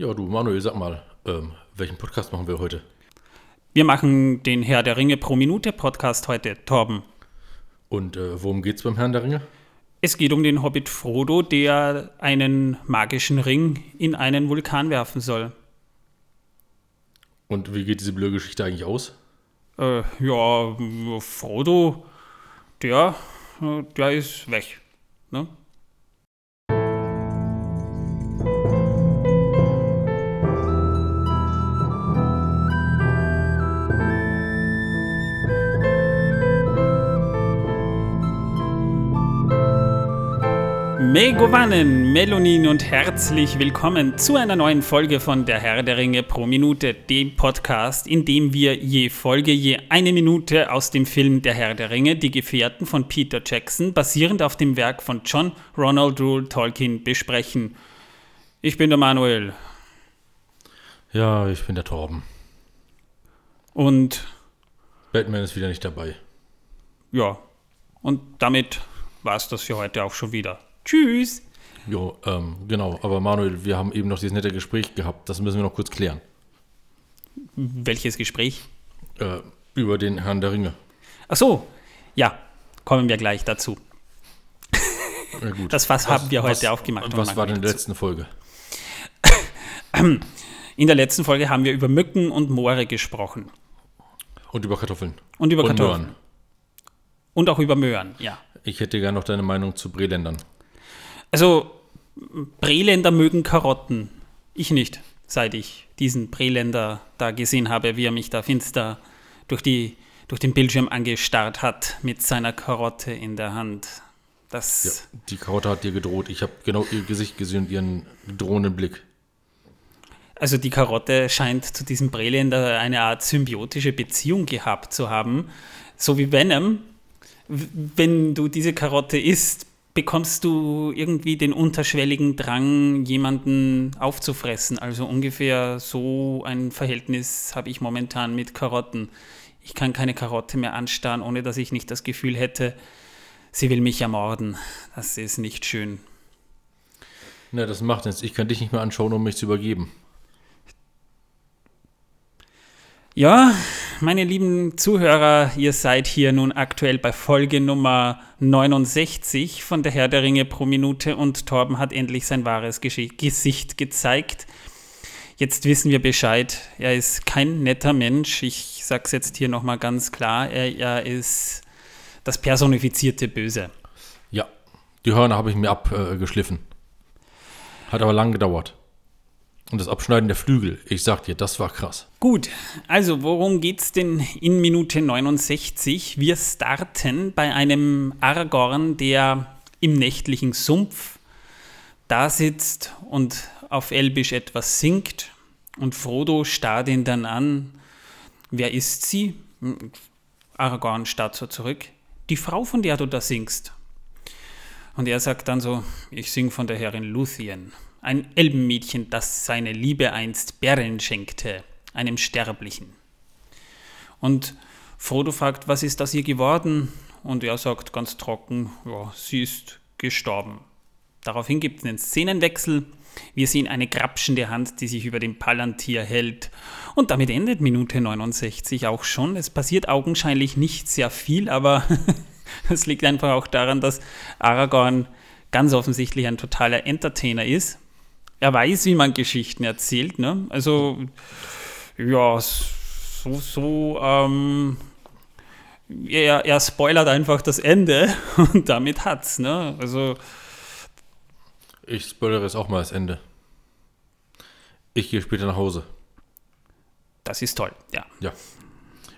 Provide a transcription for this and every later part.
Ja, du Manuel, sag mal, ähm, welchen Podcast machen wir heute? Wir machen den Herr der Ringe pro Minute Podcast heute, Torben. Und äh, worum geht's beim Herrn der Ringe? Es geht um den Hobbit Frodo, der einen magischen Ring in einen Vulkan werfen soll. Und wie geht diese blöde Geschichte eigentlich aus? Äh, ja, Frodo, der, äh, der ist weg. Ne? Megovanen, Melonin und herzlich willkommen zu einer neuen Folge von Der Herr der Ringe pro Minute, dem Podcast, in dem wir je Folge je eine Minute aus dem Film Der Herr der Ringe, die Gefährten von Peter Jackson, basierend auf dem Werk von John Ronald Rule Tolkien, besprechen. Ich bin der Manuel. Ja, ich bin der Torben. Und Batman ist wieder nicht dabei. ja, und damit war es das für heute auch schon wieder. Tschüss. Jo, ähm, genau. Aber Manuel, wir haben eben noch dieses nette Gespräch gehabt. Das müssen wir noch kurz klären. Welches Gespräch? Äh, über den Herrn der Ringe. Ach so, ja, kommen wir gleich dazu. Ja, gut. Das Fass haben wir heute aufgemacht Und was war denn in der letzten Folge? In der letzten Folge haben wir über Mücken und Moore gesprochen. Und über Kartoffeln. Und über Und Kartoffeln. Möhren. Und auch über Möhren, ja. Ich hätte gerne noch deine Meinung zu Breländern. Also, Breländer mögen Karotten. Ich nicht, seit ich diesen Breländer da gesehen habe, wie er mich da finster durch, die, durch den Bildschirm angestarrt hat mit seiner Karotte in der Hand. Ja, Das, die Karotte hat dir gedroht. Ich habe genau ihr Gesicht gesehen und ihren drohenden Blick. also die Karotte scheint zu diesem Breländer eine Art symbiotische Beziehung gehabt zu haben. So wie Venom. Wenn du diese Karotte isst, bekommst du irgendwie den unterschwelligen Drang, jemanden aufzufressen. Also ungefähr so ein Verhältnis habe ich momentan mit Karotten. Ich kann keine Karotte mehr anstarren, ohne dass ich nicht das Gefühl hätte, sie will mich ermorden. Das ist nicht schön. Na, das macht nichts. Ich kann dich nicht mehr anschauen, um mich zu übergeben. Ja, meine lieben Zuhörer, ihr seid hier nun aktuell bei Folge Nummer 69 von der Herr der Ringe pro Minute und Torben hat endlich sein wahres Gesicht gezeigt. Jetzt wissen wir Bescheid. Er ist kein netter Mensch. Ich sag's jetzt hier nochmal ganz klar. Er, er ist das personifizierte Böse. Ja, die Hörner habe ich mir abgeschliffen. Geschliffen. Hat aber lang gedauert. Und das Abschneiden der Flügel, ich sag dir, das war krass. Gut, also worum geht's denn in Minute 69? Wir starten bei einem Aragorn, der im nächtlichen Sumpf da sitzt und auf Elbisch etwas singt. Und Frodo starrt ihn dann an. Wer ist sie? Hm, Aragorn starrt so zurück. Die Frau, von der du da singst. Und er sagt dann so, ich sing von der Herrin Luthien. Ein Elbenmädchen, das seine Liebe einst Beren schenkte, einem Sterblichen. Und Frodo fragt, was ist aus ihr geworden? Und er sagt ganz trocken, ja, sie ist gestorben. Daraufhin gibt es einen Szenenwechsel. Wir sehen eine grapschende Hand, die sich über dem Palantir hält. Und damit endet Minute 69 auch schon. Es passiert augenscheinlich nicht sehr viel, aber es liegt einfach auch daran, dass Aragorn ganz offensichtlich ein totaler Entertainer ist. Er weiß, wie man Geschichten erzählt. Ne? Also, ja, so, so, ähm, er, er spoilert einfach das Ende und damit hat's. Ne? Also, Ich spoilere jetzt auch mal das Ende. Ich gehe später nach Hause. das ist toll, ja. Ja.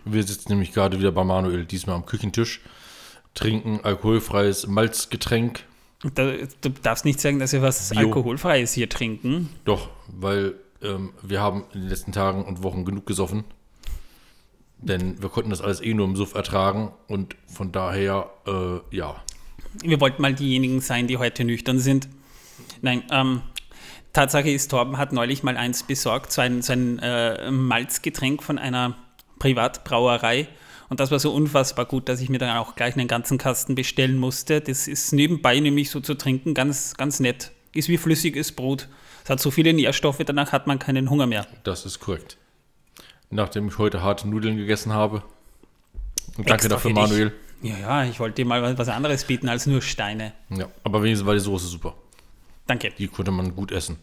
Wir sitzen nämlich gerade wieder bei Manuel, diesmal am Küchentisch, trinken alkoholfreies Malzgetränk. Da, du darfst nicht sagen, dass wir was Bio. Alkoholfreies hier trinken. Doch, weil ähm, wir haben in den letzten Tagen und Wochen genug gesoffen. Denn wir konnten das alles eh nur im Suff ertragen und von daher, äh, ja. Wir wollten mal diejenigen sein, die heute nüchtern sind. Nein, ähm, Tatsache ist, Torben hat neulich mal eins besorgt, so ein, so ein äh, Malzgetränk von einer Privatbrauerei. Und das war so unfassbar gut, dass ich mir dann auch gleich einen ganzen Kasten bestellen musste. Das ist nebenbei nämlich so zu trinken ganz, ganz nett. Ist wie flüssiges Brot. Es hat so viele Nährstoffe, danach hat man keinen Hunger mehr. Das ist korrekt. Nachdem ich heute harte Nudeln gegessen habe. Und danke Extra dafür. Manuel. Ja, ja, ich wollte dir mal was anderes bieten als nur Steine. Ja, aber wenigstens war die Soße super. Danke. Die konnte man gut essen.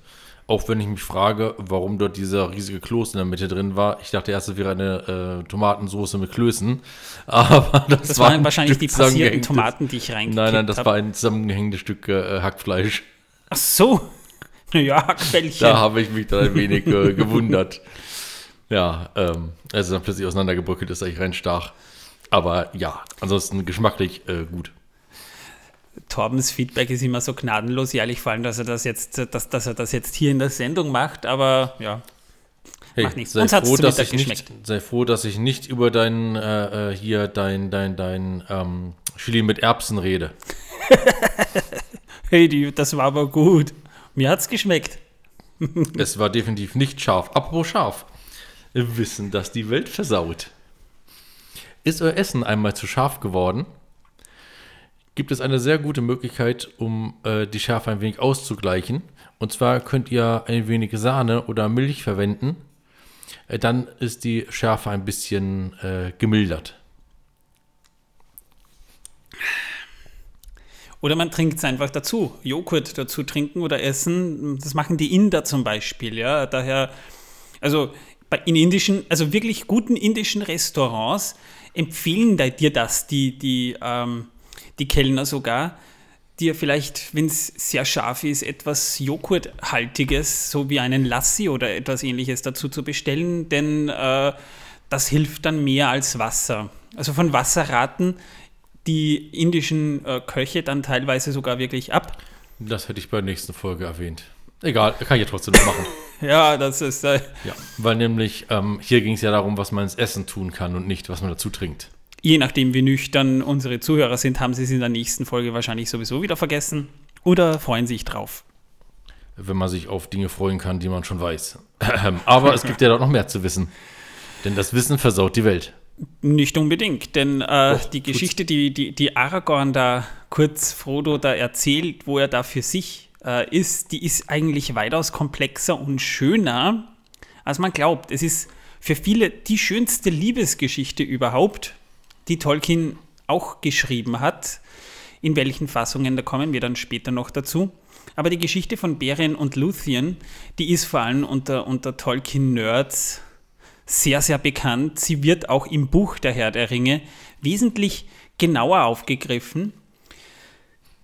Auch wenn ich mich frage, warum dort dieser riesige Kloß in der Mitte drin war. Ich dachte erst, es wäre eine äh, Tomatensoße mit Klößen. Aber das, Das war waren ein wahrscheinlich Stück die passierten Tomaten, die ich reingekippt Nein, nein, das hab. war ein zusammengehängtes Stück äh, Hackfleisch. Ach so. Ja, Hackbällchen. Da habe ich mich dann ein wenig äh, gewundert. Ja, ähm, als es dann plötzlich auseinandergebröckelt ist, dass ich reinstach. Aber ja, ansonsten geschmacklich äh, gut. Torbens Feedback ist immer so gnadenlos ehrlich, vor allem, dass er das jetzt, dass, dass er das jetzt hier in der Sendung macht, aber ja. Hey, Macht nichts. sei Uns froh, dass ich nicht, geschmeckt. sei froh, dass ich nicht über dein äh, äh, hier dein dein dein ähm, Chili mit Erbsen rede. Hey, die, das war aber gut. Mir hat's geschmeckt. es war definitiv nicht scharf. Apropos scharf. Wissen, dass die Welt versaut. Ist euer Essen einmal zu scharf geworden? Gibt es eine sehr gute Möglichkeit, um äh, die Schärfe ein wenig auszugleichen. Und zwar könnt ihr ein wenig Sahne oder Milch verwenden. Äh, dann ist die Schärfe ein bisschen äh, gemildert. Oder man trinkt es einfach dazu. Joghurt dazu trinken oder essen. Das machen die Inder zum Beispiel. Ja, daher, also in indischen, also wirklich guten indischen Restaurants empfehlen dir das, die, die, ähm, die Kellner sogar, dir vielleicht, wenn es sehr scharf ist, etwas Joghurthaltiges, so wie einen Lassi oder etwas ähnliches dazu zu bestellen, denn äh, das hilft dann mehr als Wasser. Also von Wasser raten die indischen äh, Köche dann teilweise sogar wirklich ab. Das hätte ich bei der nächsten Folge erwähnt. Egal, kann ich ja trotzdem noch machen. Ja, das ist. Äh, Ja, weil nämlich ähm, hier ging es ja darum, was man ins Essen tun kann und nicht, was man dazu trinkt. Je nachdem, wie nüchtern unsere Zuhörer sind, haben sie es in der nächsten Folge wahrscheinlich sowieso wieder vergessen oder freuen sich drauf. Wenn man sich auf Dinge freuen kann, die man schon weiß. Aber es gibt ja doch noch mehr zu wissen. Denn das Wissen versaut die Welt. Nicht unbedingt, denn äh, Och, die. Geschichte, die, die, die Aragorn da kurz Frodo da erzählt, wo er da für sich äh, ist, die ist eigentlich weitaus komplexer und schöner, als man glaubt. Es ist für viele die schönste Liebesgeschichte überhaupt, die Tolkien auch geschrieben hat. In welchen Fassungen, da kommen wir dann später noch dazu. Aber die Geschichte von Beren und Luthien, die ist vor allem unter, unter Tolkien-Nerds sehr, sehr bekannt. Sie wird auch im Buch Der Herr der Ringe wesentlich genauer aufgegriffen.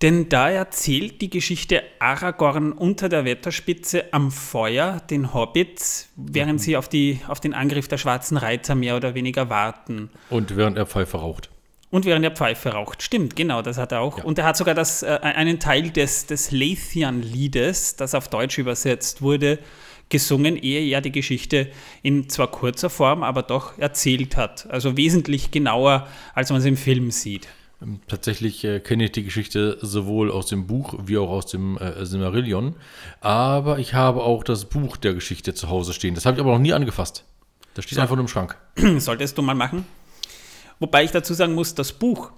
Denn da erzählt die Geschichte Aragorn unter der Wetterspitze am Feuer den Hobbits, während sie auf, die, auf den Angriff der schwarzen Reiter mehr oder weniger warten. Und während er Pfeife raucht. Und während er Pfeife raucht. Stimmt, genau, das hat er auch. Ja. Und er hat sogar das, äh, einen Teil des, des Leithian-Liedes, das auf Deutsch übersetzt wurde, gesungen, ehe er die Geschichte in zwar kurzer Form, aber doch erzählt hat. Also wesentlich genauer, als man es im Film sieht. Ähm, Tatsächlich äh, kenne ich die Geschichte sowohl aus dem Buch wie auch aus dem äh, Silmarillion. Aber ich habe auch das Buch der Geschichte zu Hause stehen. Das habe ich aber noch nie angefasst. Das steht einfach nur im Schrank. Solltest du mal machen. Wobei ich dazu sagen muss, das Buch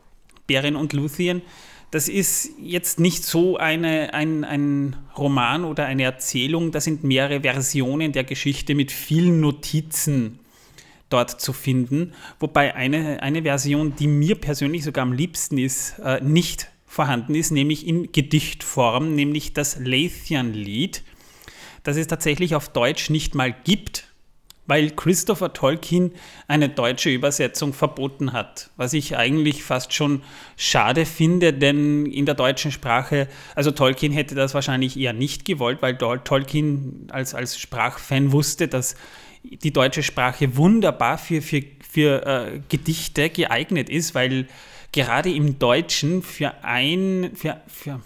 Beren und Luthien, das ist jetzt nicht so eine, ein, ein Roman oder eine Erzählung, das sind mehrere Versionen der Geschichte mit vielen Notizen dort zu finden. Wobei eine, eine Version, die mir persönlich sogar am liebsten ist, äh, nicht vorhanden ist, nämlich in Gedichtform, nämlich das Leithian-Lied, das es tatsächlich auf Deutsch nicht mal gibt, weil Christopher Tolkien eine deutsche Übersetzung verboten hat. Was ich eigentlich fast schon schade finde, denn in der deutschen Sprache, also Tolkien hätte das wahrscheinlich eher nicht gewollt, weil Tol- Tolkien als, als Sprachfan wusste, dass die deutsche Sprache wunderbar für, für, für äh, Gedichte geeignet ist, weil gerade im Deutschen für, ein, für, für,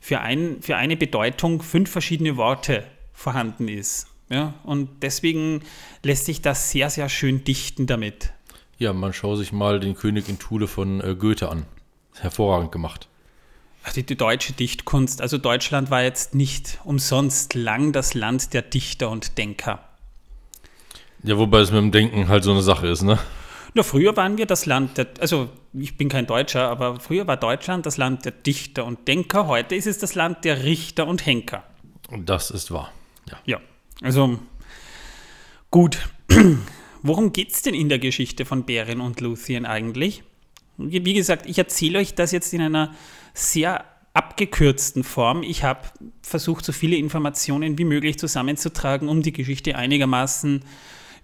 für, ein, für eine Bedeutung fünf verschiedene Worte vorhanden ist. Ja, und deswegen lässt sich das sehr, sehr schön dichten damit. Ja, man schaue sich mal den König in Thule von äh, Goethe an. Hervorragend gemacht. Die, die deutsche Dichtkunst, also Deutschland war jetzt nicht umsonst lang das Land der Dichter und Denker. Ja, wobei es mit dem Denken halt so eine Sache ist, ne? Nur früher waren wir das Land der, also ich bin kein Deutscher, aber früher war Deutschland das Land der Dichter und Denker, heute ist es das Land der Richter und Henker. Das ist wahr. Ja. Ja, also gut. Worum geht es denn in der Geschichte von Beren und Luthien eigentlich? Wie wie gesagt, ich erzähle euch das jetzt in einer sehr abgekürzten Form. Ich habe versucht, so viele Informationen wie möglich zusammenzutragen, um die Geschichte einigermaßen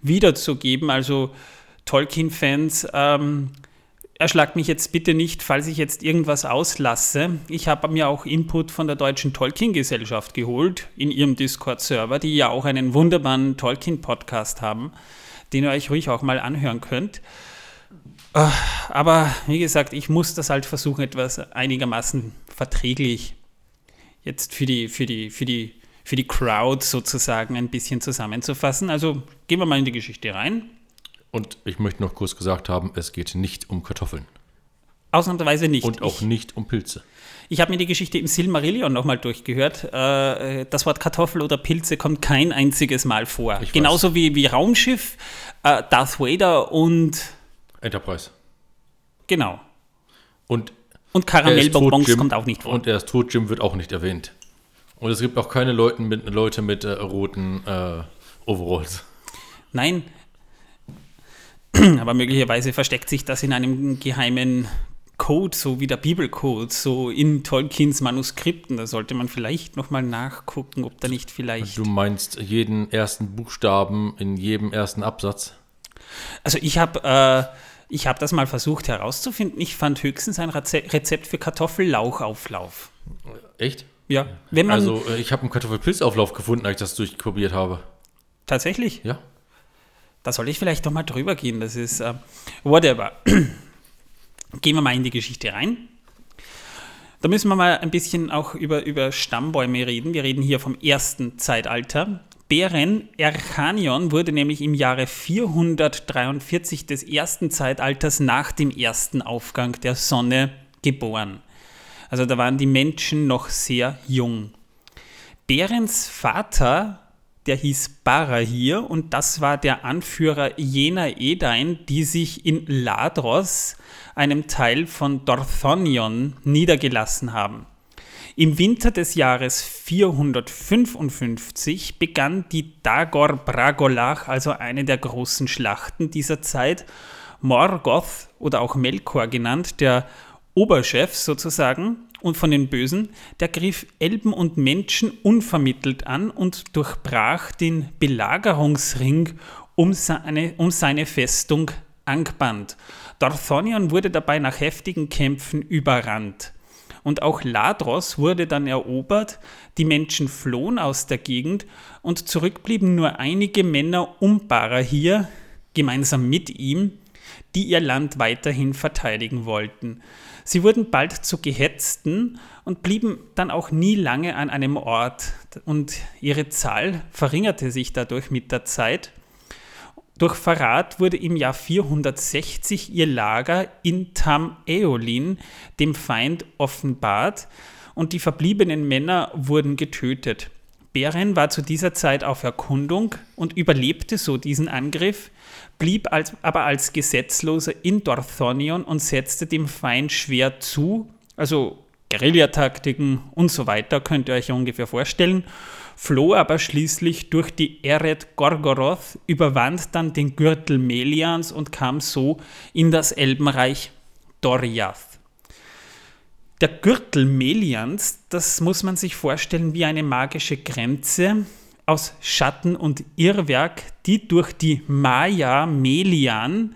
wiederzugeben. Also Tolkien-Fans, ähm, erschlagt mich jetzt bitte nicht, falls ich jetzt irgendwas auslasse. Ich habe mir auch Input von der Deutschen Tolkien-Gesellschaft geholt in ihrem Discord-Server, die ja auch einen wunderbaren Tolkien-Podcast haben, den ihr euch ruhig auch mal anhören könnt. Äh, Aber wie gesagt, ich muss das halt versuchen, etwas einigermaßen verträglich jetzt für die, für die, für die, für die Crowd sozusagen ein bisschen zusammenzufassen. Also gehen wir mal in die Geschichte rein. Und ich möchte noch kurz gesagt haben, es geht nicht um Kartoffeln. Ausnahmsweise nicht. Und auch nicht um Pilze. Ich habe mir die Geschichte im Silmarillion nochmal durchgehört. Äh, das Wort Kartoffel oder Pilze kommt kein einziges Mal vor. Ich Genauso wie, wie Raumschiff, äh, Darth Vader und Enterprise. genau. Und Und Karamellbonbons kommt auch nicht vor. Und er ist tot, Jim wird auch nicht erwähnt. Und es gibt auch keine Leuten mit, Leute mit äh, roten äh, Overalls. Nein. Aber möglicherweise versteckt sich das in einem geheimen Code, so wie der Bibelcode, so in Tolkiens Manuskripten. Da sollte man vielleicht nochmal nachgucken, ob da nicht vielleicht. Du meinst jeden ersten Buchstaben in jedem ersten Absatz? Also ich habe äh, ich hab das mal versucht herauszufinden. Ich fand höchstens ein Reze Rezept für Kartoffellauchauflauf. Echt? Ja, wenn man Also, äh, ich habe einen Kartoffelpilzauflauf gefunden, als ich das durchprobiert habe. tatsächlich, Ja. da sollte ich vielleicht doch mal drüber gehen. Das ist äh, whatever. Gehen wir mal in die Geschichte rein. Da müssen wir mal ein bisschen auch über, über Stammbäume reden. Wir reden hier vom ersten Zeitalter. Beren Erchanion wurde nämlich im Jahre 443 des ersten Zeitalters nach dem ersten Aufgang der Sonne geboren. Also da waren die Menschen noch sehr jung. Berens Vater, der hieß Barahir und das war der Anführer jener Edain, die sich in Ladros, einem Teil von Dorthonion, niedergelassen haben. Im Winter des Jahres 455 begann die Dagor Bragolach, also eine der großen Schlachten dieser Zeit. Morgoth oder auch Melkor genannt, der Oberchef sozusagen und von den Bösen, der griff Elben und Menschen unvermittelt an und durchbrach den Belagerungsring um seine, um seine Festung Angband. Dorthonion wurde dabei nach heftigen Kämpfen überrannt. Und auch Ladros wurde dann erobert, die Menschen flohen aus der Gegend und zurückblieben nur einige Männer um Barahir, gemeinsam mit ihm, die ihr Land weiterhin verteidigen wollten. Sie wurden bald zu Gehetzten und blieben dann auch nie lange an einem Ort und ihre Zahl verringerte sich dadurch mit der Zeit. Durch Verrat wurde im Jahr 460 ihr Lager in Tam Eolin dem Feind offenbart und die verbliebenen Männer wurden getötet. Beren war zu dieser Zeit auf Erkundung und überlebte so diesen Angriff, blieb als, aber als Gesetzloser in Dorthonion und setzte dem Feind schwer zu, also Guerillataktiken und so weiter, könnt ihr euch ungefähr vorstellen, floh aber schließlich durch die Eret Gorgoroth, überwand dann den Gürtel Melians und kam so in das Elbenreich Doriath. Der Gürtel Melians, das muss man sich vorstellen wie eine magische Grenze aus Schatten und Irrwerk, die durch die Maya Melian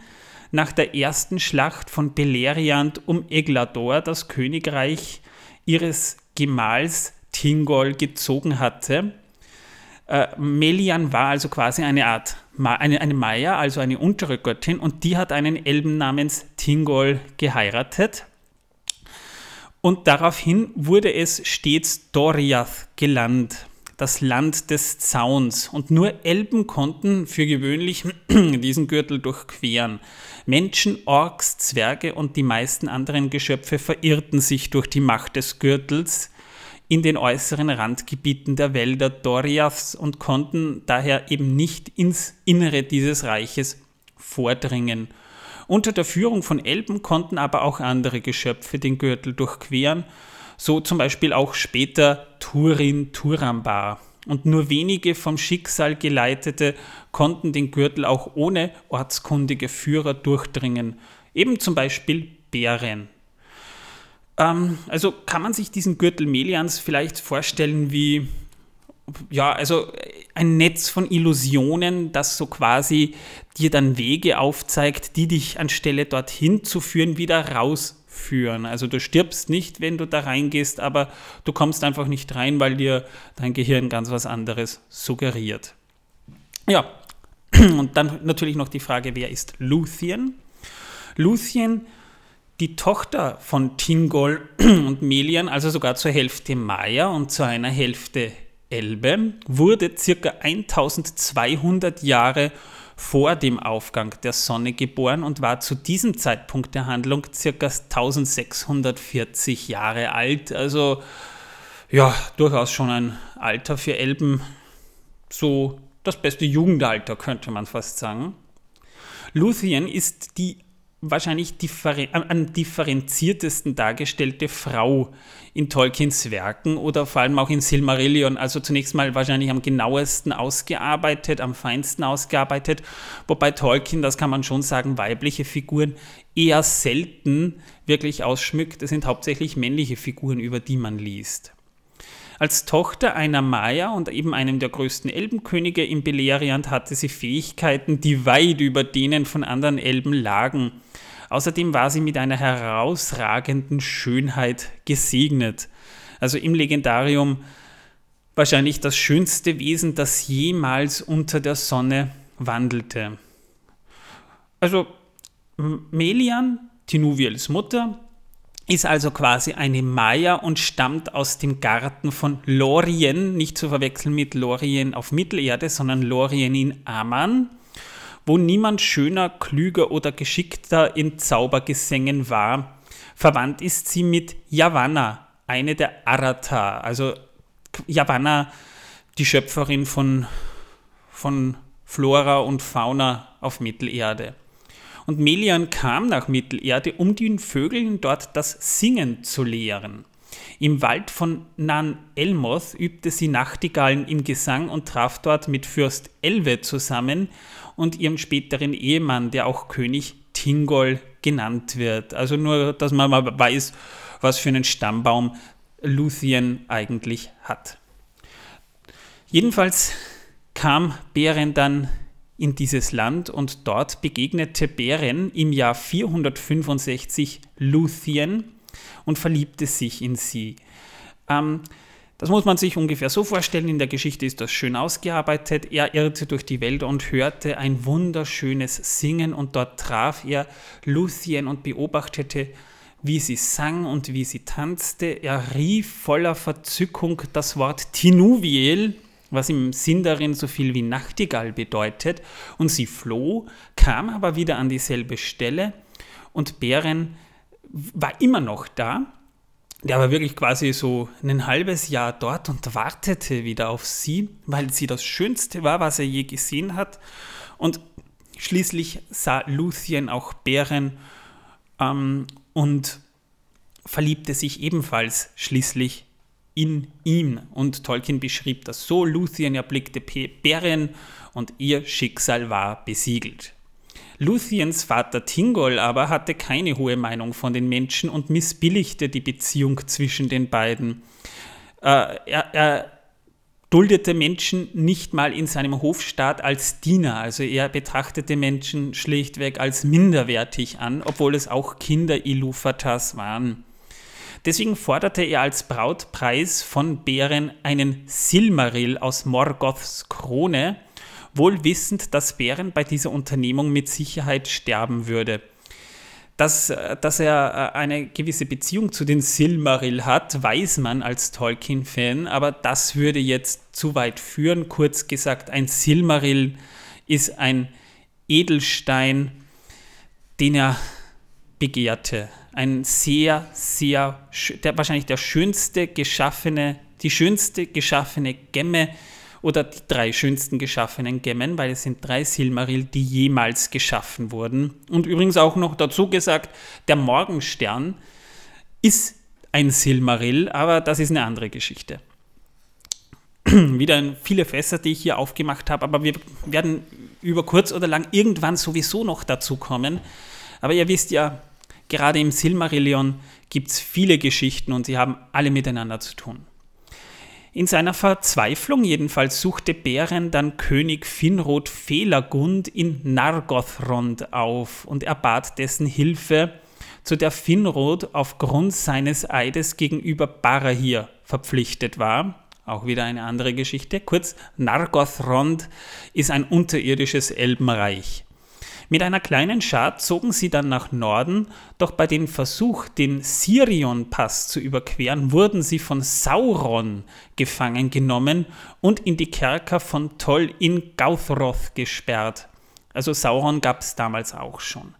nach der ersten Schlacht von Beleriand um Eglador das Königreich ihres Gemahls Tingol gezogen hatte. Äh, Melian war also quasi eine Art, Ma eine, eine Maya, also eine untere Göttin, und die hat einen Elben namens Tingol geheiratet. Und daraufhin wurde es stets Doriath gelandet, das Land des Zauns. Und nur Elben konnten für gewöhnlich diesen Gürtel durchqueren. Menschen, Orks, Zwerge und die meisten anderen Geschöpfe verirrten sich durch die Macht des Gürtels in den äußeren Randgebieten der Wälder Doriaths und konnten daher eben nicht ins Innere dieses Reiches vordringen. Unter der Führung von Elben konnten aber auch andere Geschöpfe den Gürtel durchqueren, so zum Beispiel auch später Turin Turambar. und nur wenige vom Schicksal geleitete konnten den Gürtel auch ohne ortskundige Führer durchdringen, eben zum Beispiel Bären. Ähm, also kann man sich diesen Gürtel Melians vielleicht vorstellen wie ja, also ein Netz von Illusionen, das so quasi dir dann Wege aufzeigt, die dich anstelle dorthin zu führen, wieder rausführen. Also du stirbst nicht, wenn du da reingehst, aber du kommst einfach nicht rein, weil dir dein Gehirn ganz was anderes suggeriert. Ja, und dann natürlich noch die Frage, wer ist Luthien? Luthien, die Tochter von Tingol und Melian, also sogar zur Hälfte Maya und zu einer Hälfte Elbe wurde circa 1200 Jahre vor dem Aufgang der Sonne geboren und war zu diesem Zeitpunkt der Handlung circa 1640 Jahre alt. Also ja, durchaus schon ein Alter für Elben, so das beste Jugendalter könnte man fast sagen. Luthien ist die wahrscheinlich differen am differenziertesten dargestellte Frau in Tolkiens Werken oder vor allem auch in Silmarillion. Also zunächst mal wahrscheinlich am genauesten ausgearbeitet, am feinsten ausgearbeitet, wobei Tolkien, das kann man schon sagen, weibliche Figuren eher selten wirklich ausschmückt. Es sind hauptsächlich männliche Figuren, über die man liest. Als Tochter einer Maya und eben einem der größten Elbenkönige in Beleriand hatte sie Fähigkeiten, die weit über denen von anderen Elben lagen. Außerdem war sie mit einer herausragenden Schönheit gesegnet. Also im Legendarium wahrscheinlich das schönste Wesen, das jemals unter der Sonne wandelte. Also Melian, Tinuviels Mutter, ist also quasi eine Maya und stammt aus dem Garten von Lorien, nicht zu verwechseln mit Lorien auf Mittelerde, sondern Lorien in Aman wo niemand schöner, klüger oder geschickter in Zaubergesängen war. Verwandt ist sie mit Yavanna, eine der Arata, also Yavanna, die Schöpferin von, von Flora und Fauna auf Mittelerde. Und Melian kam nach Mittelerde, um den Vögeln dort das Singen zu lehren. Im Wald von Nan Elmoth übte sie Nachtigallen im Gesang und traf dort mit Fürst Elwe zusammen und ihrem späteren Ehemann, der auch König Tingol genannt wird. Also nur, dass man mal weiß, was für einen Stammbaum Luthien eigentlich hat. Jedenfalls kam Beren dann in dieses Land und dort begegnete Beren im Jahr 465 Luthien und verliebte sich in sie. Ähm, das muss man sich ungefähr so vorstellen. In der Geschichte ist das schön ausgearbeitet. Er irrte durch die Welt und hörte ein wunderschönes Singen und dort traf er Lucien und beobachtete, wie sie sang und wie sie tanzte. Er rief voller Verzückung das Wort Tinuviel, was im Sindarin so viel wie Nachtigall bedeutet, und sie floh, kam aber wieder an dieselbe Stelle und Bären war immer noch da der war wirklich quasi so ein halbes Jahr dort und wartete wieder auf sie, weil sie das Schönste war, was er je gesehen hat. Und schließlich sah Luthien auch Bären ähm, und verliebte sich ebenfalls schließlich in ihn. Und Tolkien beschrieb das so: Luthien erblickte Bären und ihr Schicksal war besiegelt. Luthiens Vater Tingol aber hatte keine hohe Meinung von den Menschen und missbilligte die Beziehung zwischen den beiden. Äh, er, er duldete Menschen nicht mal in seinem Hofstaat als Diener, also er betrachtete Menschen schlichtweg als minderwertig an, obwohl es auch Kinder Ilufatas waren. Deswegen forderte er als Brautpreis von Bären einen Silmaril aus Morgoths Krone, wohl wissend, dass Bären bei dieser Unternehmung mit Sicherheit sterben würde. Dass, äh, dass er äh, eine gewisse Beziehung zu den Silmaril hat, weiß man als Tolkien-Fan, aber das würde jetzt zu weit führen. Kurz gesagt, ein Silmaril ist ein Edelstein, den er begehrte. Ein sehr, sehr, der, wahrscheinlich der schönste geschaffene, die schönste geschaffene Gemme, oder die drei schönsten geschaffenen Gemmen, weil es sind drei Silmaril, die jemals geschaffen wurden. Und übrigens auch noch dazu gesagt, der Morgenstern ist ein Silmaril, aber das ist eine andere Geschichte. Wieder viele Fässer, die ich hier aufgemacht habe, aber wir werden über kurz oder lang irgendwann sowieso noch dazu kommen. Aber ihr wisst ja, gerade im Silmarillion gibt es viele Geschichten und sie haben alle miteinander zu tun. In seiner Verzweiflung jedenfalls suchte Beren dann König Finrod Felagund in Nargothrond auf und er bat dessen Hilfe, zu der Finrod aufgrund seines Eides gegenüber Barahir verpflichtet war. Auch wieder eine andere Geschichte. Kurz, Nargothrond ist ein unterirdisches Elbenreich. Mit einer kleinen Schar zogen sie dann nach Norden, doch bei dem Versuch, den Sirion-Pass zu überqueren, wurden sie von Sauron gefangen genommen und in die Kerker von Toll in Gauthroth gesperrt. Also Sauron gab es damals auch schon.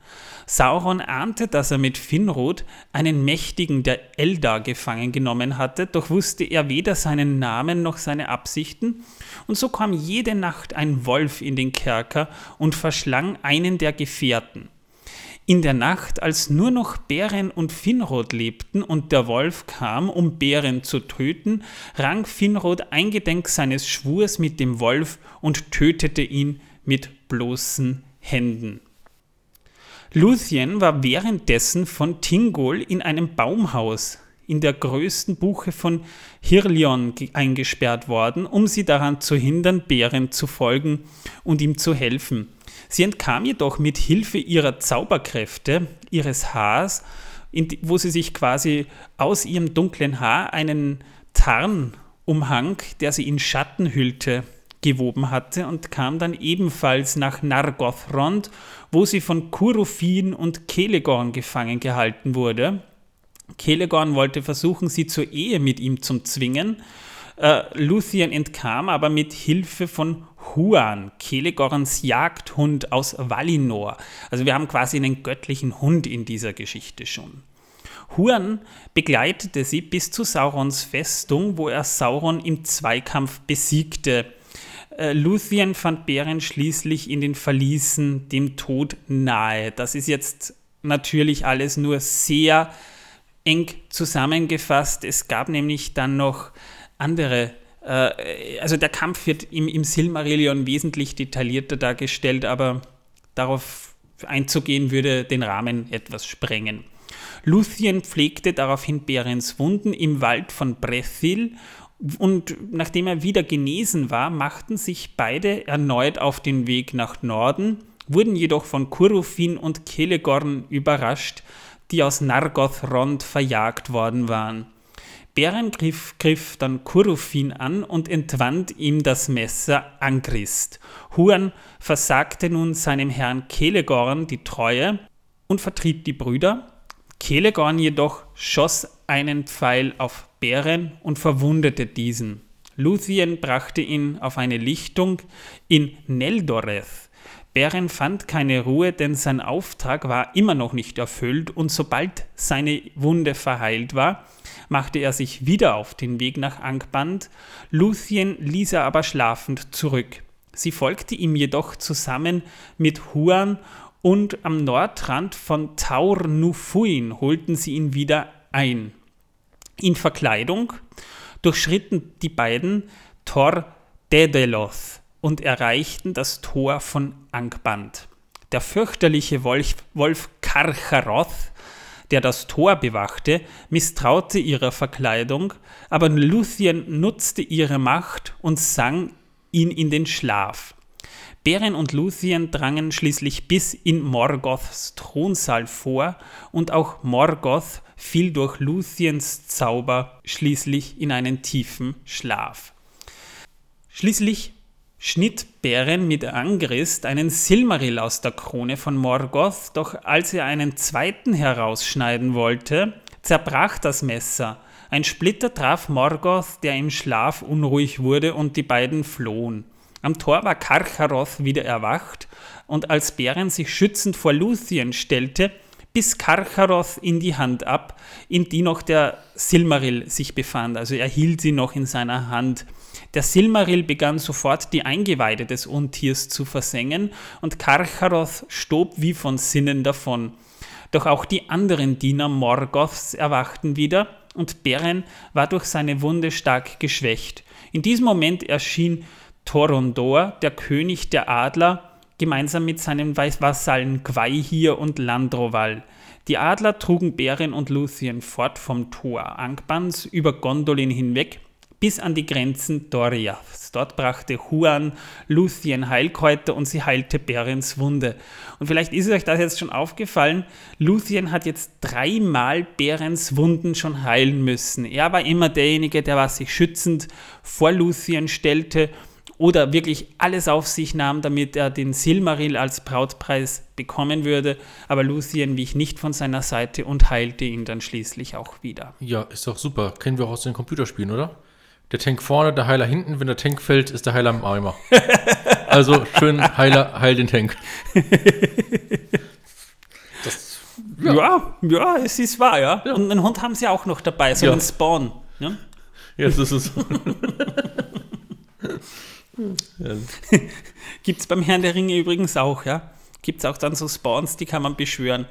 Sauron ahnte, dass er mit Finrod einen Mächtigen der Eldar gefangen genommen hatte, doch wusste er weder seinen Namen noch seine Absichten, und so kam jede Nacht ein Wolf in den Kerker und verschlang einen der Gefährten. In der Nacht, als nur noch Bären und Finrod lebten und der Wolf kam, um Bären zu töten, rang Finrod eingedenk seines Schwurs mit dem Wolf und tötete ihn mit bloßen Händen. Luthien war währenddessen von Tingol in einem Baumhaus in der größten Buche von Hirlion eingesperrt worden, um sie daran zu hindern, Bären zu folgen und ihm zu helfen. Sie entkam jedoch mit Hilfe ihrer Zauberkräfte, ihres Haars, wo sie sich quasi aus ihrem dunklen Haar einen Tarnumhang, der sie in Schatten hüllte, gewoben hatte und kam dann ebenfalls nach Nargothrond, wo sie von Kurufin und Kelegorn gefangen gehalten wurde. Kelegorn wollte versuchen, sie zur Ehe mit ihm zu zwingen. Äh, Luthien entkam aber mit Hilfe von Huan, Kelegorns Jagdhund aus Valinor. Also wir haben quasi einen göttlichen Hund in dieser Geschichte schon. Huan begleitete sie bis zu Saurons Festung, wo er Sauron im Zweikampf besiegte. Äh, Luthien fand Beren schließlich in den Verließen dem Tod nahe. Das ist jetzt natürlich alles nur sehr eng zusammengefasst. Es gab nämlich dann noch andere äh, also der Kampf wird im, im Silmarillion wesentlich detaillierter dargestellt, aber darauf einzugehen würde den Rahmen etwas sprengen. Luthien pflegte daraufhin Berens Wunden im Wald von Brethil und nachdem er wieder genesen war, machten sich beide erneut auf den Weg nach Norden, wurden jedoch von Kurufin und Kelegorn überrascht, die aus Nargothrond verjagt worden waren. Beren griff, griff dann Kurufin an und entwand ihm das Messer Angrist. Huan versagte nun seinem Herrn Kelegorn die Treue und vertrieb die Brüder. Kelegorn jedoch schoss einen Pfeil auf Beren und verwundete diesen. Luthien brachte ihn auf eine Lichtung in Neldoreth. Beren fand keine Ruhe, denn sein Auftrag war immer noch nicht erfüllt und sobald seine Wunde verheilt war, machte er sich wieder auf den Weg nach Angband. Luthien ließ er aber schlafend zurück. Sie folgte ihm jedoch zusammen mit Huan und am Nordrand von Taur Nufuin holten sie ihn wieder ein. In Verkleidung durchschritten die beiden Tor Dedeloth und erreichten das Tor von Angband. Der fürchterliche Wolf, Wolf Karcharoth, der das Tor bewachte, misstraute ihrer Verkleidung, aber Luthien nutzte ihre Macht und sang ihn in den Schlaf. Beren und Luthien drangen schließlich bis in Morgoths Thronsaal vor und auch Morgoth fiel durch Luthiens Zauber schließlich in einen tiefen Schlaf. Schließlich schnitt Beren mit Angrist einen Silmaril aus der Krone von Morgoth, doch als er einen zweiten herausschneiden wollte, zerbrach das Messer. Ein Splitter traf Morgoth, der im Schlaf unruhig wurde, und die beiden flohen. Am Tor war Karcharoth wieder erwacht, und als Beren sich schützend vor Luthien stellte, bis Karcharoth in die Hand ab, in die noch der Silmaril sich befand. Also er hielt sie noch in seiner Hand. Der Silmaril begann sofort die Eingeweide des Untiers zu versengen und Karcharoth stob wie von Sinnen davon. Doch auch die anderen Diener Morgoths erwachten wieder. und Beren war durch seine Wunde stark geschwächt. In diesem Moment erschien Torondor, der König der Adler, gemeinsam mit seinen Vasallen Gwaihir und Landroval. Die Adler trugen Beren und Luthien fort vom Tor Angbans über Gondolin hinweg bis an die Grenzen Doriaths. Dort brachte Huan Luthien Heilkräuter und sie heilte Berens Wunde. Und vielleicht ist euch das jetzt schon aufgefallen, Luthien hat jetzt dreimal Berens Wunden schon heilen müssen. Er war immer derjenige, der was sich schützend vor Luthien stellte oder wirklich alles auf sich nahm, damit er den Silmaril als Brautpreis bekommen würde. Aber Luthien wich nicht von seiner Seite und heilte ihn dann schließlich auch wieder. Ja, ist doch super. Kennen wir auch aus den Computerspielen, oder? Der Tank vorne, der Heiler hinten. Wenn der Tank fällt, ist der Heiler im Eimer. also schön Heiler, heil den Tank. Das, ja. ja. ja, es ist wahr, ja. ja. Und einen Hund haben sie auch noch dabei, so ja. einen Spawn. Ja, ja das ist es. Gibt es beim Herrn der Ringe übrigens auch, ja. Gibt es auch dann so Spawns, die kann man beschwören.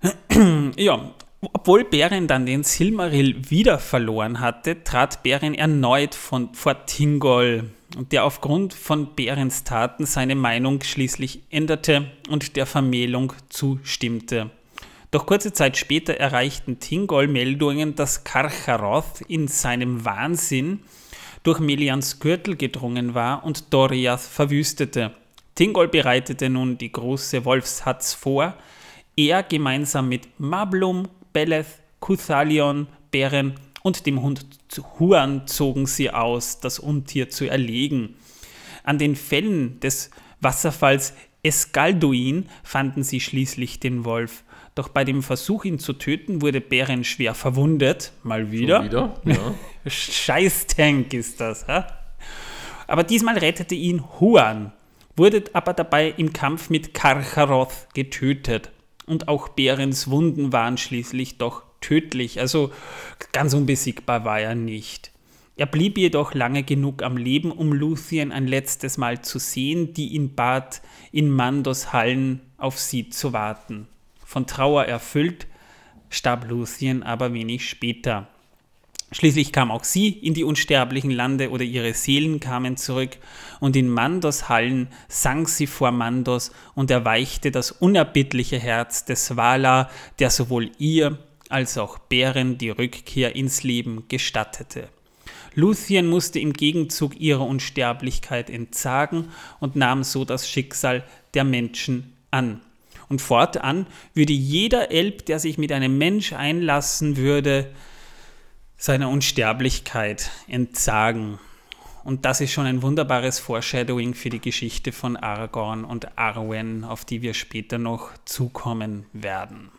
ja, obwohl Beren dann den Silmaril wieder verloren hatte, trat Beren erneut von, vor Tingol, der aufgrund von Berens Taten seine Meinung schließlich änderte und der Vermählung zustimmte. Doch kurze Zeit später erreichten Tingol Meldungen, dass Karcharoth in seinem Wahnsinn durch Melians Gürtel gedrungen war und Doriath verwüstete. Tingol bereitete nun die große Wolfshatz vor. Er gemeinsam mit Mablum, Beleth, Kuthalion, Beren und dem Hund Huan zogen sie aus, das Untier zu erlegen. An den Fällen des Wasserfalls Escalduin fanden sie schließlich den Wolf. Doch bei dem Versuch, ihn zu töten, wurde Beren schwer verwundet. Mal wieder. wieder? Ja. Scheiß-Tank ist das. Ha? Aber diesmal rettete ihn Huan, wurde aber dabei im Kampf mit Karcharoth getötet. Und auch Berens Wunden waren schließlich doch tödlich. Also ganz unbesiegbar war er nicht. Er blieb jedoch lange genug am Leben, um Luthien ein letztes Mal zu sehen, die ihn bat, in Mandos Hallen auf sie zu warten. Von Trauer erfüllt, starb Luthien aber wenig später. Schließlich kam auch sie in die unsterblichen Lande oder ihre Seelen kamen zurück und in Mandos Hallen sang sie vor Mandos und erweichte das unerbittliche Herz des Vala, der sowohl ihr als auch Bären die Rückkehr ins Leben gestattete. Luthien musste im Gegenzug ihrer Unsterblichkeit entsagen und nahm so das Schicksal der Menschen an. Und fortan würde jeder Elb, der sich mit einem Mensch einlassen würde, seiner Unsterblichkeit entsagen. Und das ist schon ein wunderbares Foreshadowing für die Geschichte von Aragorn und Arwen, auf die wir später noch zukommen werden.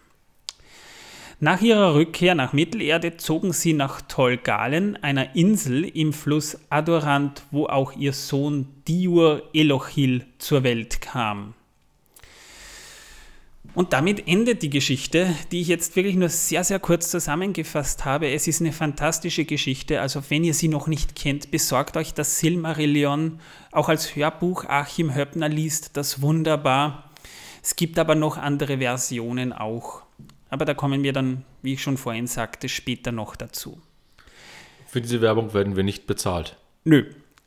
Nach ihrer Rückkehr nach Mittelerde zogen sie nach Tolgalen, einer Insel im Fluss Adorant, wo auch ihr Sohn Diur Elochil zur Welt kam. Und damit endet die Geschichte, die ich jetzt wirklich nur sehr, sehr kurz zusammengefasst habe. Es ist eine fantastische Geschichte. Also wenn ihr sie noch nicht kennt, besorgt euch das Silmarillion. Auch als Hörbuch Achim Höppner liest das wunderbar. Es gibt aber noch andere Versionen auch. Aber da kommen wir dann, wie ich schon vorhin sagte, später noch dazu. Für diese Werbung werden wir nicht bezahlt. Nö.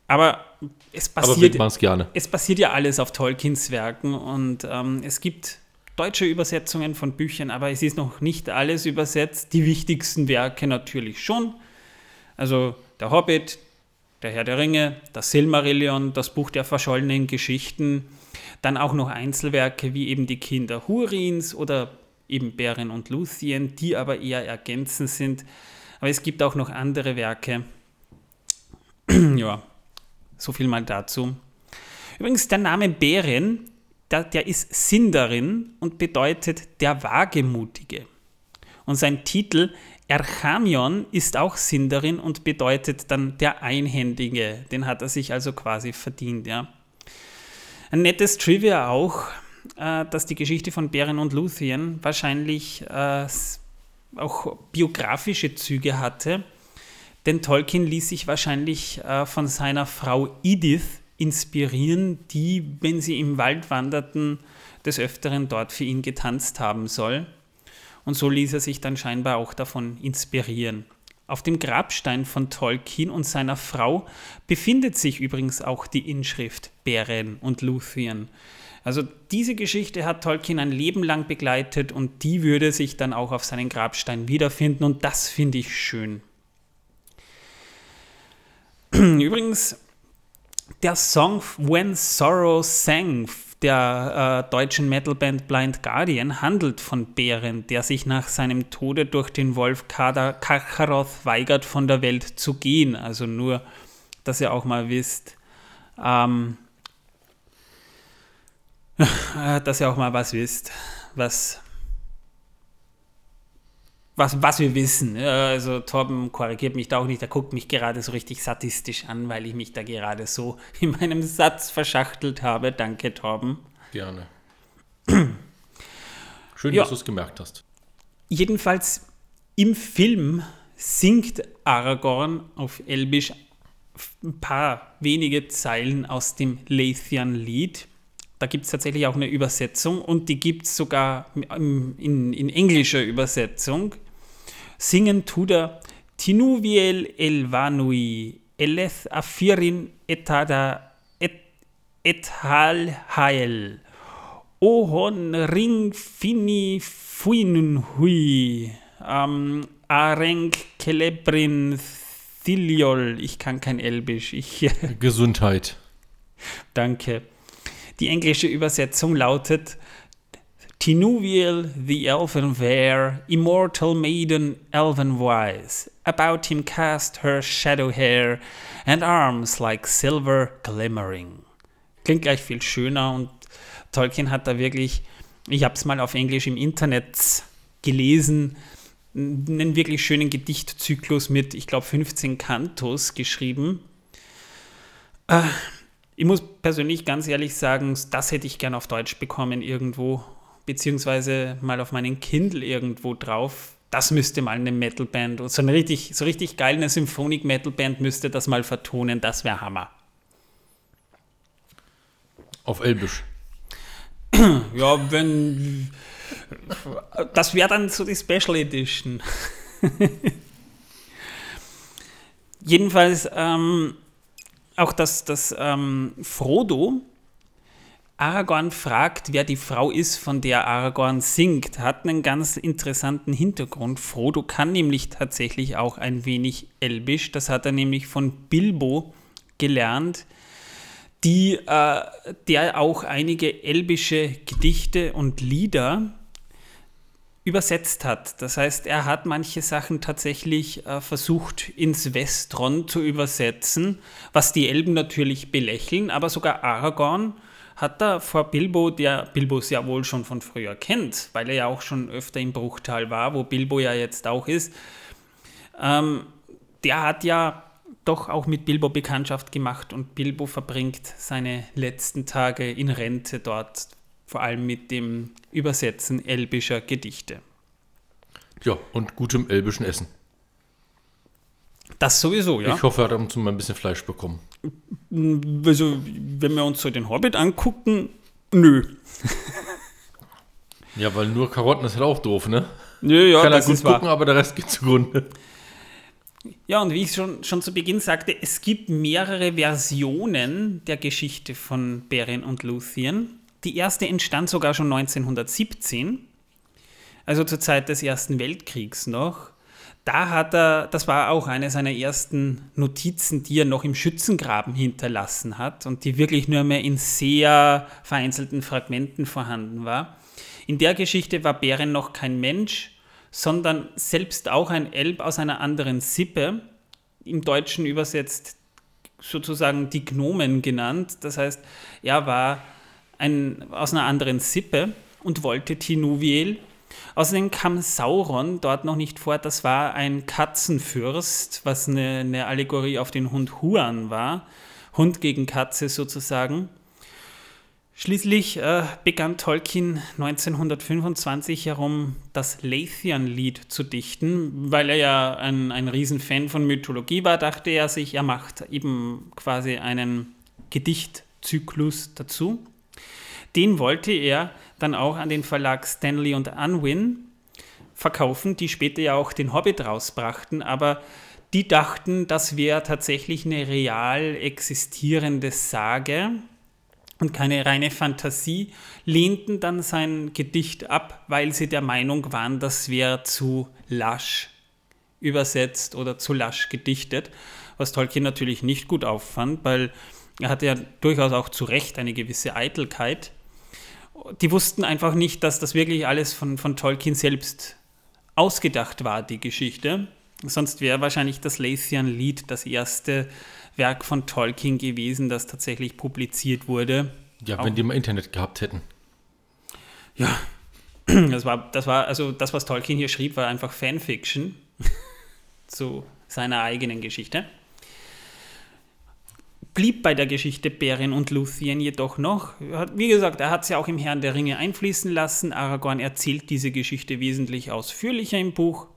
Aber es passiert, aber gerne. es passiert ja alles auf Tolkiens Werken und ähm, es gibt deutsche Übersetzungen von Büchern, aber es ist noch nicht alles übersetzt. Die wichtigsten Werke natürlich schon. Also der Hobbit, der Herr der Ringe, das Silmarillion, das Buch der verschollenen Geschichten, dann auch noch Einzelwerke wie eben die Kinder Hurins oder eben Beren und Luthien, die aber eher ergänzend sind. Aber es gibt auch noch andere Werke. ja, so viel mal dazu. Übrigens, der Name Beren der, der ist Sindarin und bedeutet der Wagemutige. Und sein Titel Erchamion ist auch Sindarin und bedeutet dann der Einhändige. Den hat er sich also quasi verdient. Ja. Ein nettes Trivia auch, äh, dass die Geschichte von Beren und Luthien wahrscheinlich äh, auch biografische Züge hatte. Denn Tolkien ließ sich wahrscheinlich äh, von seiner Frau Edith inspirieren, die, wenn sie im Wald wanderten, des Öfteren dort für ihn getanzt haben soll. Und so ließ er sich dann scheinbar auch davon inspirieren. Auf dem Grabstein von Tolkien und seiner Frau befindet sich übrigens auch die Inschrift Beren und Luthien. Also diese Geschichte hat Tolkien ein Leben lang begleitet und die würde sich dann auch auf seinen Grabstein wiederfinden und das finde ich schön. Übrigens, der Song When Sorrow Sang der äh, deutschen Metalband Blind Guardian handelt von Bären, der sich nach seinem Tode durch den Wolf Kader Karkaroth weigert, von der Welt zu gehen. Also nur, dass ihr auch mal wisst, ähm, dass ihr auch mal was wisst, was was, was wir wissen. Also Torben korrigiert mich da auch nicht, er guckt mich gerade so richtig sadistisch an, weil ich mich da gerade so in meinem Satz verschachtelt habe. Danke, Torben. Gerne. Schön, Ja. dass du es gemerkt hast. Jedenfalls im Film singt Aragorn auf Elbisch ein paar wenige Zeilen aus dem Leithian-Lied. Da gibt es tatsächlich auch eine Übersetzung und die gibt es sogar in, in, in englischer Übersetzung. Singen tut er Tinuviel Elvanui Eleth Afirin etada et, et hal hael Ohon ring fini fuinun hui ähm, Arenk celebrin thiliol Ich kann kein Elbisch, ich Gesundheit. Danke. Die englische Übersetzung lautet Tinuviel the elven fair, immortal maiden elven wise, about him cast her shadow hair and arms like silver glimmering. Klingt gleich viel schöner und Tolkien hat da wirklich, ich habe es mal auf Englisch im Internet gelesen, einen wirklich schönen Gedichtzyklus mit, ich glaube, 15 Kantos geschrieben. Ich muss persönlich ganz ehrlich sagen, das hätte ich gern auf Deutsch bekommen irgendwo, beziehungsweise mal auf meinen Kindle irgendwo drauf. Das müsste mal eine Metalband, so eine richtig, so richtig geil eine Symphonic-Metalband müsste das mal vertonen, das wäre Hammer. Auf Elbisch. Ja, wenn. Das wäre dann so die Special Edition. Jedenfalls ähm, auch, dass, dass ähm, Frodo Aragorn fragt, wer die Frau ist, von der Aragorn singt, hat einen ganz interessanten Hintergrund. Frodo kann nämlich tatsächlich auch ein wenig Elbisch. Das hat er nämlich von Bilbo gelernt, die, äh, der auch einige elbische Gedichte und Lieder übersetzt hat. Das heißt, er hat manche Sachen tatsächlich äh, versucht ins Westron zu übersetzen, was die Elben natürlich belächeln, aber sogar Aragorn hat da vor Bilbo, der Bilbo ja wohl schon von früher kennt, weil er ja auch schon öfter im Bruchtal war, wo Bilbo ja jetzt auch ist, ähm, der hat ja doch auch mit Bilbo Bekanntschaft gemacht und Bilbo verbringt seine letzten Tage in Rente dort, vor allem mit dem Übersetzen elbischer Gedichte. Ja, und gutem elbischen Essen. Das sowieso, ja. Ich hoffe, er hat ab und zu mal ein bisschen Fleisch bekommen. Also, wenn wir uns so den Hobbit angucken, nö. Ja, weil nur Karotten ist halt auch doof, ne? Nö, ja, Kann er das gut ist wahr. gucken, aber der Rest geht zugrunde. Ja, und wie ich schon, schon zu Beginn sagte, es gibt mehrere Versionen der Geschichte von Beren und Luthien. Die erste entstand sogar schon 1917, also zur Zeit des Ersten Weltkriegs noch. Da hat er, das war auch eine seiner ersten Notizen, die er noch im Schützengraben hinterlassen hat und die wirklich nur mehr in sehr vereinzelten Fragmenten vorhanden war. In der Geschichte war Beren noch kein Mensch, sondern selbst auch ein Elb aus einer anderen Sippe, im Deutschen übersetzt sozusagen die Gnomen genannt. Das heißt, er war ein, aus einer anderen Sippe und wollte Tinuviel. Außerdem kam Sauron dort noch nicht vor. Das war ein Katzenfürst, was eine, eine Allegorie auf den Hund Huan war. Hund gegen Katze sozusagen. Schließlich äh, begann Tolkien 1925 herum das Leithian-Lied zu dichten. Weil er ja ein, ein Riesenfan von Mythologie war, dachte er sich, er macht eben quasi einen Gedichtzyklus dazu. Den wollte er dann auch an den Verlag Stanley und Unwin verkaufen, die später ja auch den Hobbit rausbrachten, aber die dachten, das wäre tatsächlich eine real existierende Sage und keine reine Fantasie, lehnten dann sein Gedicht ab, weil sie der Meinung waren, das wäre zu lasch übersetzt oder zu lasch gedichtet, was Tolkien natürlich nicht gut auffand, weil er hatte ja durchaus auch zu Recht eine gewisse Eitelkeit. Die wussten einfach nicht, dass das wirklich alles von, von Tolkien selbst ausgedacht war, die Geschichte. Sonst wäre wahrscheinlich das Lathian-Lied das erste Werk von Tolkien gewesen, das tatsächlich publiziert wurde. Ja, wenn Auch, die mal Internet gehabt hätten. Ja, das war, das war, also das, was Tolkien hier schrieb, war einfach Fanfiction zu seiner eigenen Geschichte. Blieb bei der Geschichte Beren und Luthien jedoch noch. Wie gesagt, er hat sie auch im Herrn der Ringe einfließen lassen. Aragorn erzählt diese Geschichte wesentlich ausführlicher im Buch.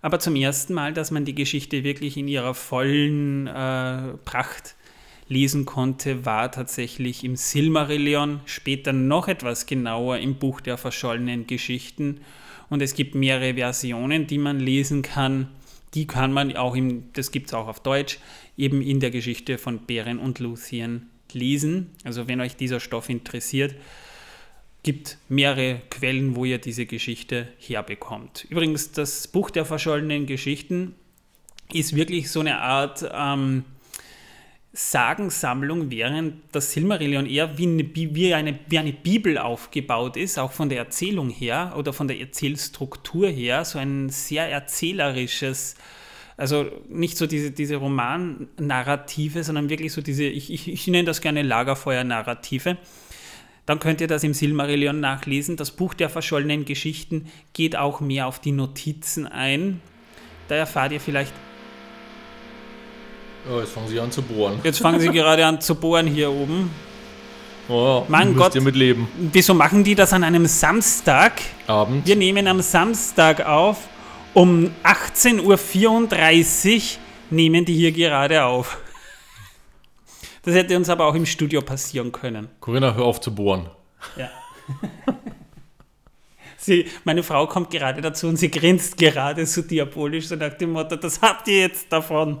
Aber zum ersten Mal, dass man die Geschichte wirklich in ihrer vollen äh, Pracht lesen konnte, war tatsächlich im Silmarillion, später noch etwas genauer im Buch der verschollenen Geschichten. Und es gibt mehrere Versionen, die man lesen kann die kann man auch, im, das gibt es auch auf Deutsch, eben in der Geschichte von Beren und Luthien lesen. Also wenn euch dieser Stoff interessiert, gibt mehrere Quellen, wo ihr diese Geschichte herbekommt. Übrigens, das Buch der verschollenen Geschichten ist wirklich so eine Art ähm, Sagensammlung, während das Silmarillion eher wie eine, wie, eine, wie eine Bibel aufgebaut ist, auch von der Erzählung her oder von der Erzählstruktur her, so ein sehr erzählerisches, also nicht so diese, diese Roman-Narrative, sondern wirklich so diese, ich, ich, ich nenne das gerne Lagerfeuer-Narrative. Dann könnt ihr das im Silmarillion nachlesen. Das Buch der verschollenen Geschichten geht auch mehr auf die Notizen ein. Da erfahrt ihr vielleicht Oh, jetzt fangen sie an zu bohren. Jetzt fangen sie gerade an zu bohren hier oben. Oh, mein Gott. Ihr mitleben. Wieso machen die das an einem Samstag? Abend. Wir nehmen am Samstag auf. Um 18.34 Uhr nehmen die hier gerade auf. Das hätte uns aber auch im Studio passieren können. Corinna, hör auf zu bohren. Ja. sie, meine Frau kommt gerade dazu und sie grinst gerade so diabolisch, so nach dem Motto, das habt ihr jetzt davon.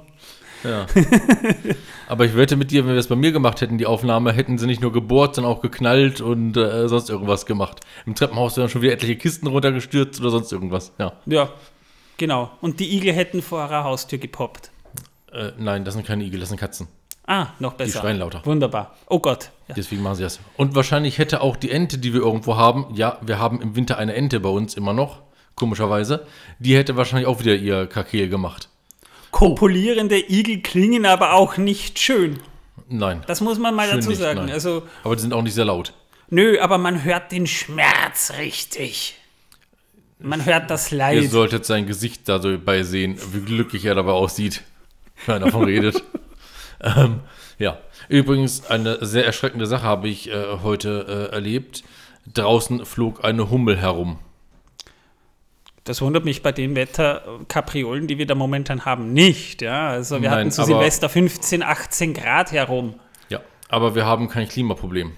Ja. Aber ich wette mit dir, wenn wir das bei mir gemacht hätten, die Aufnahme, hätten sie nicht nur gebohrt, sondern auch geknallt und äh, sonst irgendwas gemacht. Im Treppenhaus wären schon wieder etliche Kisten runtergestürzt oder sonst irgendwas. Ja. Ja, genau. Und die Igel hätten vor ihrer Haustür gepoppt. Äh, nein, das sind keine Igel, das sind Katzen. Ah, noch besser. Die schreien lauter. Wunderbar. Oh Gott. Ja. Deswegen machen sie das. Und wahrscheinlich hätte auch die Ente, die wir irgendwo haben, ja, wir haben im Winter eine Ente bei uns immer noch, komischerweise, die hätte wahrscheinlich auch wieder ihr Kakeel gemacht. Kopulierende Igel klingen aber auch nicht schön. Nein. Das muss man mal dazu nicht, sagen. Also, aber die sind auch nicht sehr laut. Nö, aber man hört den Schmerz richtig. Man hört das Leid. Ihr solltet sein Gesicht dabei sehen, wie glücklich er dabei aussieht, wenn er davon redet. ähm, ja, übrigens eine sehr erschreckende Sache habe ich äh, heute äh, erlebt. Draußen flog eine Hummel herum. Das wundert mich bei den Wetterkapriolen, die wir da momentan haben, nicht. Ja? Also wir Nein, hatten zu Silvester 15, 18 Grad herum. Ja, aber wir haben kein Klimaproblem.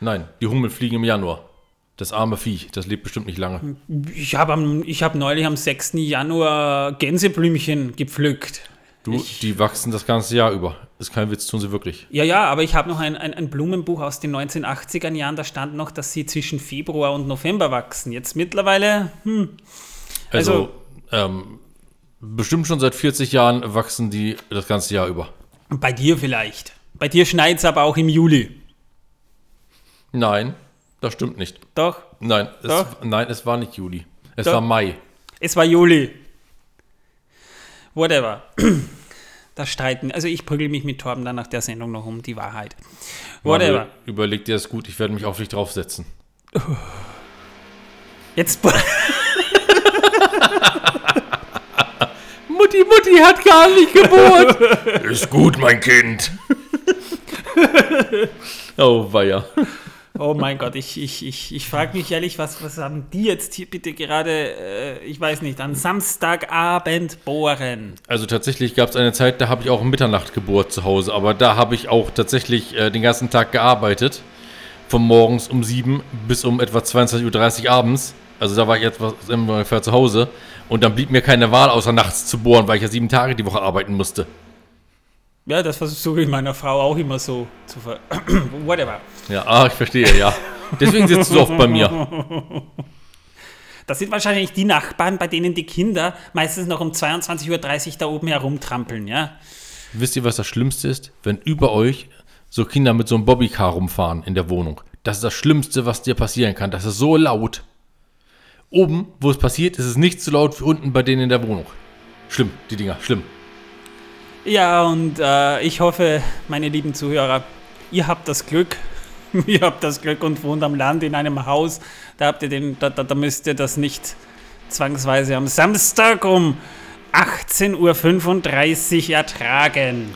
Nein, die Hummeln fliegen im Januar. Das arme Viech, das lebt bestimmt nicht lange. Ich habe hab neulich am 6. Januar Gänseblümchen gepflückt. Du, ich, die wachsen das ganze Jahr über. Ist kein Witz, tun sie wirklich. Ja, ja, aber ich habe noch ein, ein, ein, Blumenbuch aus den 1980er Jahren, da stand noch, dass sie zwischen Februar und November wachsen. Jetzt mittlerweile, hm. Also, also ähm, bestimmt schon seit 40 Jahren wachsen die das ganze Jahr über. Bei dir vielleicht. Bei dir schneit es aber auch im Juli. Nein, das stimmt nicht. Doch. Nein, Doch. Es, nein, es war nicht Juli. Es Doch. war Mai. Es war Juli whatever. Da streiten. Also ich prügel mich mit Torben dann nach der Sendung noch um die Wahrheit. Whatever. Mario, überleg dir das gut, ich werde mich auf dich draufsetzen. Jetzt. Mutti, Mutti hat gar nicht gebohrt. Ist gut, mein Kind. oh, weia. Oh mein Gott, ich, ich, ich, ich frage mich ehrlich, was, was haben die jetzt hier bitte gerade, äh, ich weiß nicht, an Samstagabend bohren? Also tatsächlich gab es eine Zeit, da habe ich auch Mitternacht gebohrt zu Hause, aber da habe ich auch tatsächlich äh, den ganzen Tag gearbeitet. Von morgens um sieben bis um etwa 22.30 Uhr abends. Also da war ich jetzt was, ungefähr zu Hause und dann blieb mir keine Wahl, außer nachts zu bohren, weil ich ja sieben Tage die Woche arbeiten musste. Ja, das versuche ich meiner Frau auch immer so zu ver... Whatever. Ja, ah, ich verstehe, ja. Deswegen sitzt du so oft bei mir. Das sind wahrscheinlich die Nachbarn, bei denen die Kinder meistens noch um 22.30 Uhr da oben herumtrampeln, ja? Wisst ihr, was das Schlimmste ist? Wenn über euch so Kinder mit so einem Bobbycar rumfahren in der Wohnung. Das ist das Schlimmste, was dir passieren kann. Das ist so laut. Oben, wo es passiert, ist es nicht so laut wie unten bei denen in der Wohnung. Schlimm, die Dinger, schlimm. Ja, und äh, ich hoffe, meine lieben Zuhörer, ihr habt das Glück, ihr habt das Glück und wohnt am Land in einem Haus, da habt ihr den, da, da, da müsst ihr das nicht zwangsweise am Samstag um 18.35 Uhr ertragen.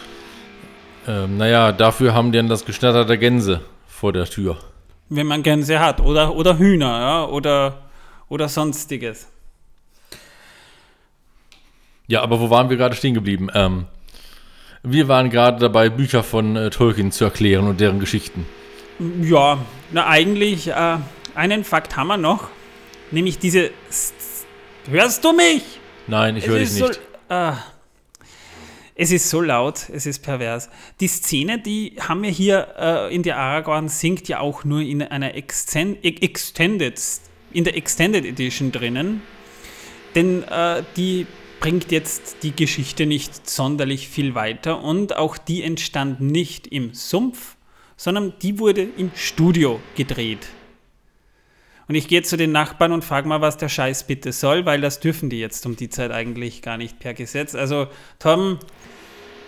Ähm, naja, dafür haben die dann das Geschnatter der Gänse vor der Tür. Wenn man Gänse hat. Oder, oder Hühner, ja, oder, oder sonstiges. Ja, aber wo waren wir gerade stehen geblieben? Ähm, wir waren gerade dabei, Bücher von äh, Tolkien zu erklären und deren Geschichten. Ja, na eigentlich, äh, einen Fakt haben wir noch. Nämlich diese. Hörst du mich? Nein, ich höre dich nicht. So, äh, es ist so laut, es ist pervers. Die Szene, die haben wir hier äh, in der Aragorn singt ja auch nur in einer Extend Extended, in der Extended Edition drinnen. Denn äh, die bringt jetzt die Geschichte nicht sonderlich viel weiter und auch die entstand nicht im Sumpf, sondern die wurde im Studio gedreht. Und ich gehe zu den Nachbarn und frage mal, was der Scheiß bitte soll, weil das dürfen die jetzt um die Zeit eigentlich gar nicht per Gesetz. Also, Tom,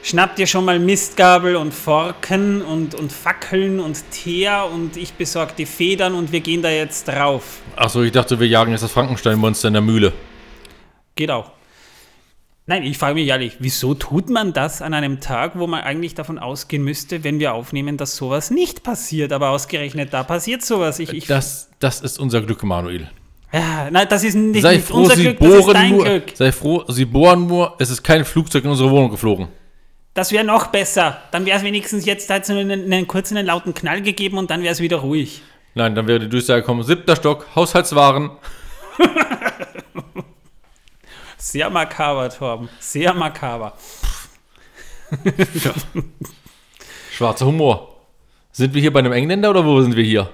schnapp dir schon mal Mistgabel und Forken und, und Fackeln und Teer und ich besorge die Federn und wir gehen da jetzt drauf. Achso, ich dachte, wir jagen jetzt das Frankenstein-Monster in der Mühle. Geht auch. Nein, ich frage mich ehrlich, wieso tut man das an einem Tag, wo man eigentlich davon ausgehen müsste, wenn wir aufnehmen, dass sowas nicht passiert, aber ausgerechnet da passiert sowas. Ich, ich das, das ist unser Glück, Manuel. Ja, nein, das ist nicht, sei nicht froh, unser Sie Glück, bohren das ist dein nur, Glück. Sei froh, Sie bohren nur, es ist kein Flugzeug in unsere Wohnung geflogen. Das wäre noch besser. Dann wäre es wenigstens jetzt, da einen, einen kurzen, einen lauten Knall gegeben und dann wäre es wieder ruhig. Nein, dann wäre die Durchsage gekommen, siebter Stock, Haushaltswaren. Sehr makaber, Torben. Sehr makaber. Schwarzer Humor. Sind wir hier bei einem Engländer oder wo sind wir hier?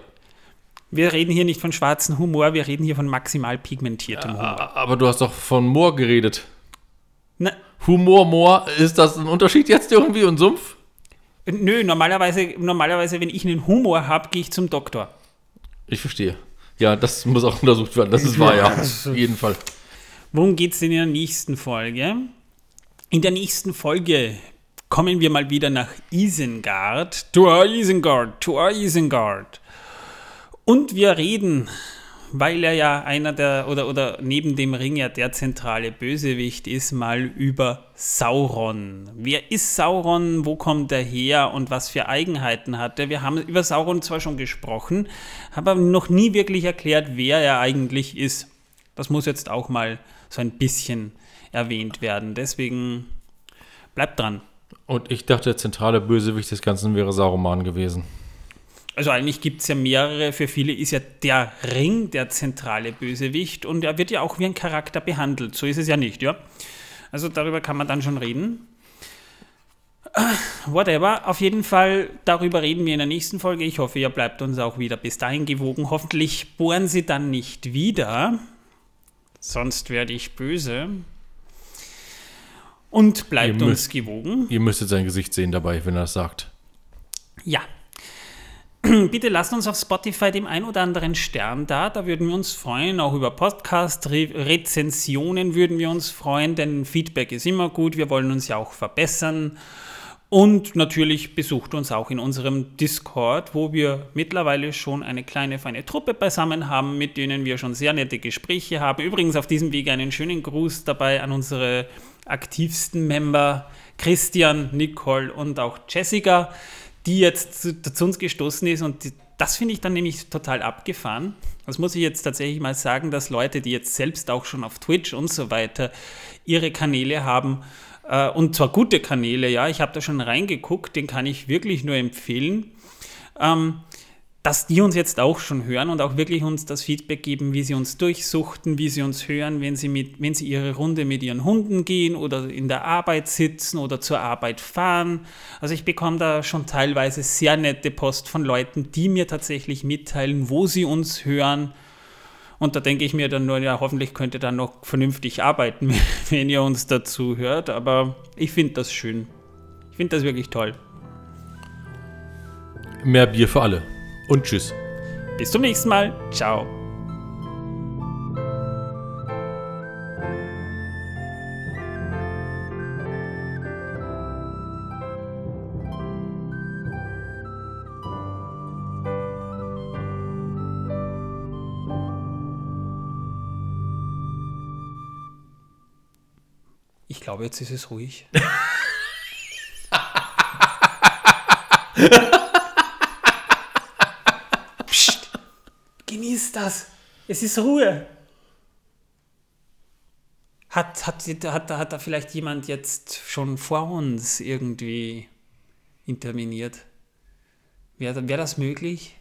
Wir reden hier nicht von schwarzem Humor, wir reden hier von maximal pigmentiertem ja, Humor. Aber du hast doch von Moor geredet. Na, Humor, Moor, ist das ein Unterschied jetzt irgendwie und Sumpf? Nö, normalerweise, normalerweise wenn ich einen Humor habe, gehe ich zum Doktor. Ich verstehe. Ja, das muss auch untersucht werden. Das ist wahr, ja. Auf jeden Fall. Worum geht es in der nächsten Folge? In der nächsten Folge kommen wir mal wieder nach Isengard. To Isengard, to Isengard. Und wir reden, weil er ja einer der, oder, oder neben dem Ring ja der zentrale Bösewicht ist, mal über Sauron. Wer ist Sauron? Wo kommt er her? Und was für Eigenheiten hat er? Wir haben über Sauron zwar schon gesprochen, aber noch nie wirklich erklärt, wer er eigentlich ist. Das muss jetzt auch mal so ein bisschen erwähnt werden. Deswegen bleibt dran. Und ich dachte, der zentrale Bösewicht des Ganzen wäre Saruman gewesen. Also eigentlich gibt es ja mehrere, für viele ist ja der Ring der zentrale Bösewicht und er wird ja auch wie ein Charakter behandelt. So ist es ja nicht, ja. Also darüber kann man dann schon reden. Whatever, auf jeden Fall, darüber reden wir in der nächsten Folge. Ich hoffe, ihr bleibt uns auch wieder bis dahin gewogen. Hoffentlich bohren sie dann nicht wieder sonst werde ich böse. Und bleibt ihr uns gewogen. Ihr müsstet sein Gesicht sehen dabei, wenn er das sagt. Ja. Bitte lasst uns auf Spotify dem ein oder anderen Stern da. Da würden wir uns freuen. Auch über Podcast-Rezensionen würden wir uns freuen, denn Feedback ist immer gut. Wir wollen uns ja auch verbessern. Und natürlich besucht uns auch in unserem Discord, wo wir mittlerweile schon eine kleine feine Truppe beisammen haben, mit denen wir schon sehr nette Gespräche haben. Übrigens auf diesem Weg einen schönen Gruß dabei an unsere aktivsten Member Christian, Nicole und auch Jessica, die jetzt zu, zu uns gestoßen ist und das finde ich dann nämlich total abgefahren. Das muss ich jetzt tatsächlich mal sagen, dass Leute, die jetzt selbst auch schon auf Twitch und so weiter ihre Kanäle haben, äh, und zwar gute Kanäle, ja. Ich habe da schon reingeguckt, den kann ich wirklich nur empfehlen. Ähm, dass die uns jetzt auch schon hören und auch wirklich uns das Feedback geben, wie sie uns durchsuchten, wie sie uns hören, wenn sie, mit, wenn sie ihre Runde mit ihren Hunden gehen oder in der Arbeit sitzen oder zur Arbeit fahren. Also ich bekomme da schon teilweise sehr nette Post von Leuten, die mir tatsächlich mitteilen, wo sie uns hören. Und da denke ich mir dann nur, ja, hoffentlich könnt ihr dann noch vernünftig arbeiten, wenn ihr uns dazu hört. Aber ich finde das schön. Ich finde das wirklich toll. Mehr Bier für alle. Und tschüss. Bis zum nächsten Mal. Ciao. Glaube, jetzt ist es ruhig. Psst. Genieß das. Es ist Ruhe. Hat, hat, hat, hat da vielleicht jemand jetzt schon vor uns irgendwie interveniert? Wäre wär das möglich?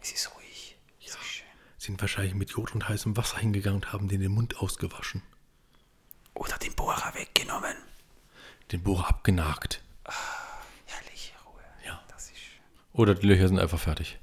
Es ist ruhig. Es ist schön. Sind wahrscheinlich mit Jod und heißem Wasser hingegangen und haben den den Mund ausgewaschen. Oder den Bohrer weggenommen. Den Bohrer abgenagt. Herrliche Ruhe. Ja. Das ist schön. Oder die Löcher sind einfach fertig.